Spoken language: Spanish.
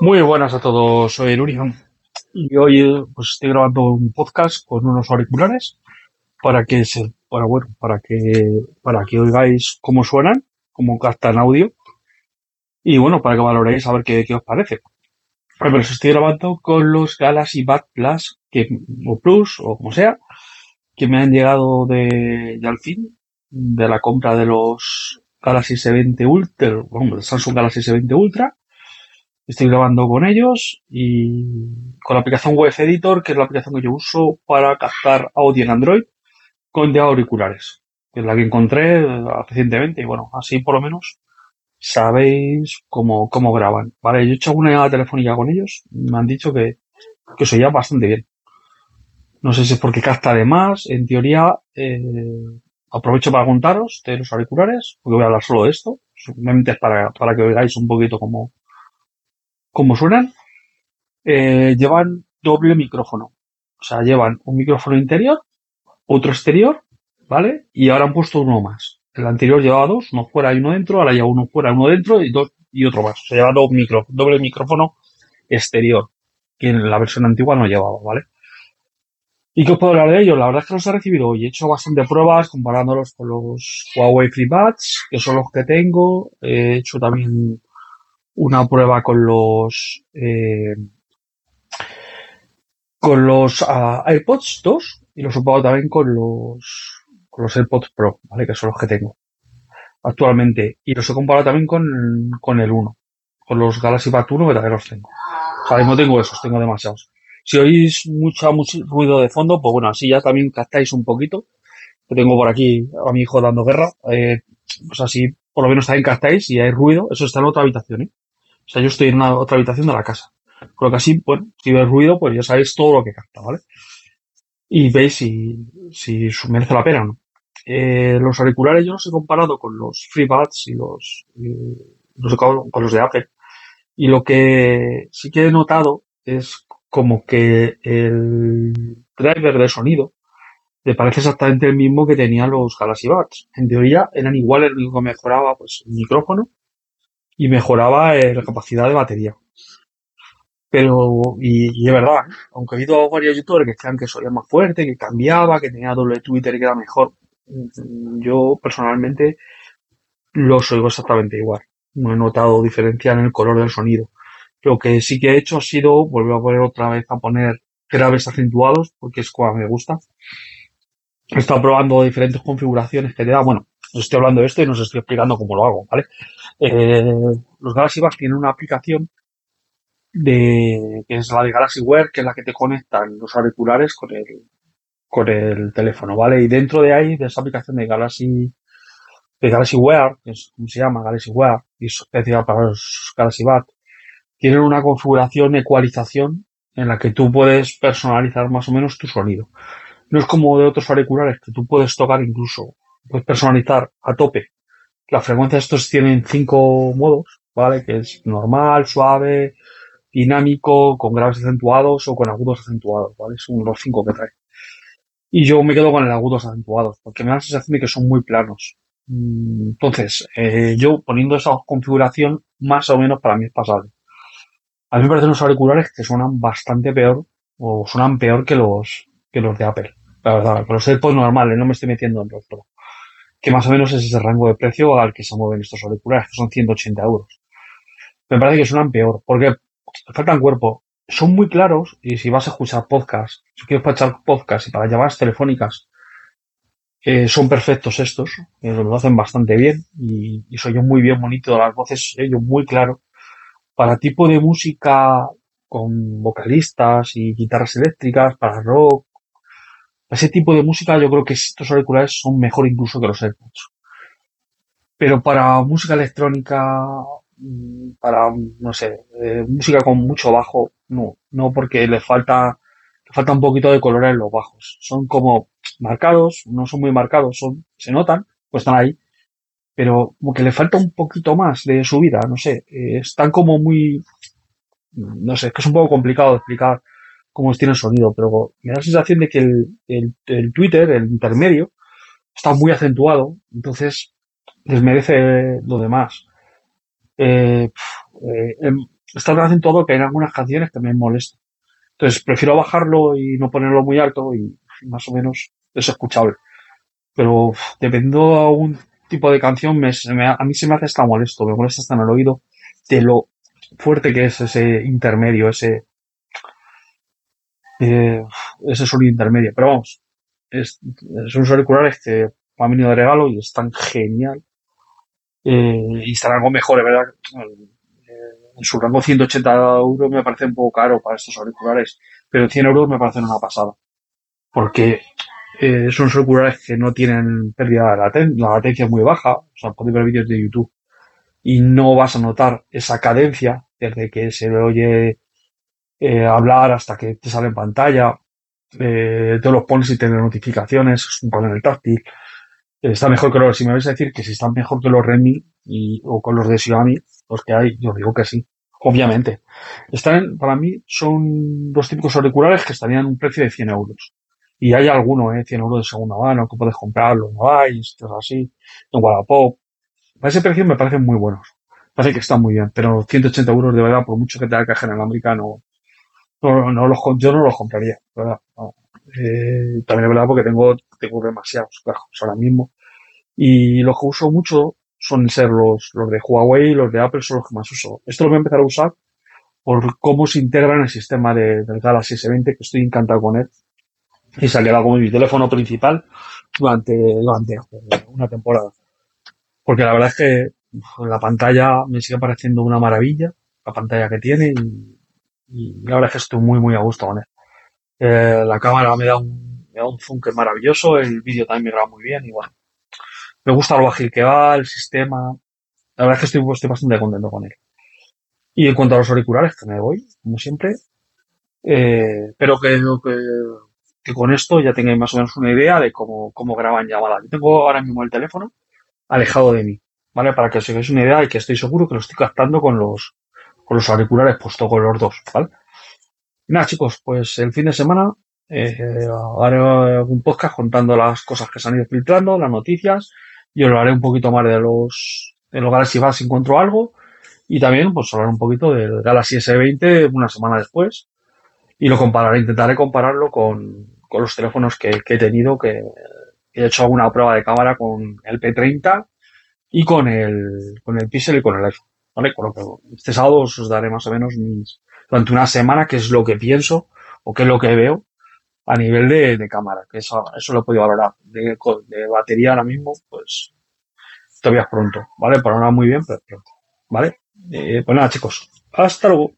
Muy buenas a todos, soy el y hoy pues estoy grabando un podcast con unos auriculares para que se, para bueno, para que, para que oigáis cómo suenan, cómo captan audio. Y bueno, para que valoréis a ver qué, qué os parece. Pero los estoy grabando con los Galaxy Bad Plus, que, o Plus, o como sea, que me han llegado de, ya al fin, de la compra de los Galaxy S20 Ultra, bueno, Samsung Galaxy S20 Ultra, Estoy grabando con ellos y con la aplicación Web Editor, que es la aplicación que yo uso para captar audio en Android con de auriculares, que es la que encontré recientemente y bueno, así por lo menos sabéis cómo, cómo graban. Vale, yo he hecho una llamada telefónica con ellos, me han dicho que, que se oía bastante bien. No sé si es porque capta de más, en teoría, eh, aprovecho para contaros de los auriculares, porque voy a hablar solo de esto, simplemente es para, para que veáis un poquito cómo, como suenan, eh, llevan doble micrófono. O sea, llevan un micrófono interior, otro exterior, ¿vale? Y ahora han puesto uno más. El anterior llevaba dos, uno fuera y uno dentro, ahora lleva uno fuera, uno dentro y dos y otro más. O sea, lleva dos micro, doble micrófono exterior, que en la versión antigua no llevaba, ¿vale? ¿Y qué os puedo hablar de ellos? La verdad es que los he recibido hoy. He hecho bastante pruebas comparándolos con los Huawei FreeBuds, que son los que tengo. He hecho también una prueba con los eh, con los uh, AirPods 2 y los he probado también con los con los AirPods Pro, ¿vale? Que son los que tengo actualmente. Y los he comparado también con, con el 1, con los Galaxy Buds 1 que también los tengo. O sea, no tengo esos, tengo demasiados. Si oís mucho, mucho ruido de fondo, pues bueno, así ya también captáis un poquito. Que tengo por aquí a mi hijo dando guerra. Eh, pues así, por lo menos también captáis y hay ruido. Eso está en otra habitación, ¿eh? O sea, yo estoy en una otra habitación de la casa. Lo que así, bueno, si ves ruido, pues ya sabéis todo lo que capta, ¿vale? Y veis si, si merece la pena o no. Eh, los auriculares yo los he comparado con los FreeBuds y los, y los con los de Apple. Y lo que sí que he notado es como que el driver de sonido le parece exactamente el mismo que tenían los Galaxy Buds. En teoría eran iguales, lo único que mejoraba pues el micrófono y mejoraba eh, la capacidad de batería. Pero, y, es verdad, aunque he visto varios youtubers que decían que soía más fuerte, que cambiaba, que tenía doble Twitter y que era mejor, mm, yo personalmente los oigo exactamente igual. No he notado diferencia en el color del sonido. Lo que sí que he hecho ha sido volver a poner otra vez a poner graves acentuados, porque es como me gusta. He estado probando diferentes configuraciones que te da, bueno, os estoy hablando de esto y nos estoy explicando cómo lo hago, ¿vale? Eh, los Galaxy Buds tienen una aplicación de, que es la de Galaxy Wear, que es la que te conectan los auriculares con el, con el teléfono, ¿vale? Y dentro de ahí, de esa aplicación de Galaxy, de Galaxy Wear, que es como se llama, Galaxy Wear, y es especial para los Galaxy Buds, tienen una configuración, ecualización, en la que tú puedes personalizar más o menos tu sonido. No es como de otros auriculares que tú puedes tocar incluso, puedes personalizar a tope. La frecuencia de estos tienen cinco modos, ¿vale? Que es normal, suave, dinámico, con graves acentuados o con agudos acentuados, ¿vale? Son los cinco que trae. Y yo me quedo con el agudos acentuados, porque me da la sensación de que son muy planos. Mm, entonces, eh, yo poniendo esa configuración, más o menos para mí es pasable. A mí me parecen los auriculares que suenan bastante peor, o suenan peor que los, que los de Apple. La verdad, con los AirPods normales, no me estoy metiendo en los Pro. Que más o menos es ese rango de precio al que se mueven estos auriculares, que son 180 euros. Me parece que suenan peor, porque faltan cuerpo. Son muy claros y si vas a escuchar podcast, si quieres escuchar podcast y para llamadas telefónicas, eh, son perfectos estos, eh, lo hacen bastante bien y, y soy yo muy bien bonito, las voces ellos muy claro. Para tipo de música con vocalistas y guitarras eléctricas, para rock, ese tipo de música yo creo que estos auriculares son mejor incluso que los AirPods. Pero para música electrónica, mm, para, no sé, eh, música con mucho bajo, no, no porque le falta, le falta un poquito de color en los bajos. Son como marcados, no son muy marcados, son, se notan, pues están ahí, pero como que le falta un poquito más de su vida, no sé, eh, están como muy, no sé, es que es un poco complicado de explicar cómo tiene el sonido, pero me da la sensación de que el, el, Twitter, el intermedio, está muy acentuado, entonces desmerece lo demás. Eh, eh, em, está tan acentuado que hay algunas canciones que me molestan. Entonces prefiero bajarlo y no ponerlo muy alto y más o menos es escuchable. Pero dependiendo de algún tipo de canción, me, a mí se me hace hasta molesto, me molesta hasta en el oído de lo fuerte que es ese intermedio, ese, eh, ese sonido intermedio. Pero vamos, es, son auriculares que me han venido de regalo y están genial. Eh, y están algo mejor, ¿verdad? Eh, en su rango 180 euros me parece un poco caro para estos auriculares, pero 100 euros me parecen una pasada. Porque eh, son auriculares que no tienen pérdida de latencia, la latencia es muy baja, o sea, podéis ver vídeos de YouTube y no vas a notar esa cadencia desde que se le oye eh, hablar hasta que te sale en pantalla, eh, te los pones y tienes notificaciones, es un panel táctil, está mejor que los, si me vais a decir que si están mejor que los Redmi y, o con los de Xiaomi, los que hay, yo digo que sí, obviamente. Están, para mí, son los típicos auriculares que estarían un precio de 100 euros. Y hay algunos, eh, 100 euros de segunda mano, que puedes comprarlo, no hay, cosas así, en Wallapop. A ese precio me parecen muy buenos. Parece que están muy bien, pero 180 euros de verdad, por mucho que tenga caja inalámbrica, no, no, no los, yo no los compraría, ¿verdad? Eh, también es verdad porque tengo, tengo demasiados ahora mismo. Y los que uso mucho son ser los, los de Huawei y los de Apple son los que más uso. Esto lo voy a empezar a usar por cómo se integra en el sistema de, del Galaxy S20, que estoy encantado con él. Y se ha quedado como mi teléfono principal durante, durante una temporada. Porque la verdad es que la pantalla me sigue pareciendo una maravilla, la pantalla que tiene, y, y la verdad es que estoy muy, muy a gusto con él. Eh, la cámara me da un, me da un zoom que es maravilloso, el vídeo también me graba muy bien, y bueno, me gusta lo ágil que va, el sistema. La verdad es que estoy, estoy bastante contento con él. Y en cuanto a los auriculares, que me voy, como siempre, eh, pero que, que, que, con esto ya tengáis más o menos una idea de cómo, cómo graban llamadas. Yo tengo ahora mismo el teléfono alejado de mí, ¿vale? Para que os hagáis una idea y que estoy seguro que lo estoy captando con los, con los auriculares puesto con los dos, ¿vale? Nada, chicos, pues el fin de semana eh, haré un podcast contando las cosas que se han ido filtrando, las noticias, y os haré un poquito más de los, de los Galaxy Buds si encuentro algo, y también pues hablar un poquito del Galaxy S20 una semana después, y lo compararé, intentaré compararlo con, con los teléfonos que, que he tenido, que, he hecho alguna prueba de cámara con el P30 y con el, con el Pixel y con el iPhone. ¿Vale? Con que este sábado os daré más o menos mis, durante una semana qué es lo que pienso o qué es lo que veo a nivel de, de cámara, que eso, eso lo he podido valorar. De, de, batería ahora mismo, pues todavía es pronto, ¿vale? Para nada muy bien, pero pronto, ¿vale? Eh, pues nada, chicos, hasta luego.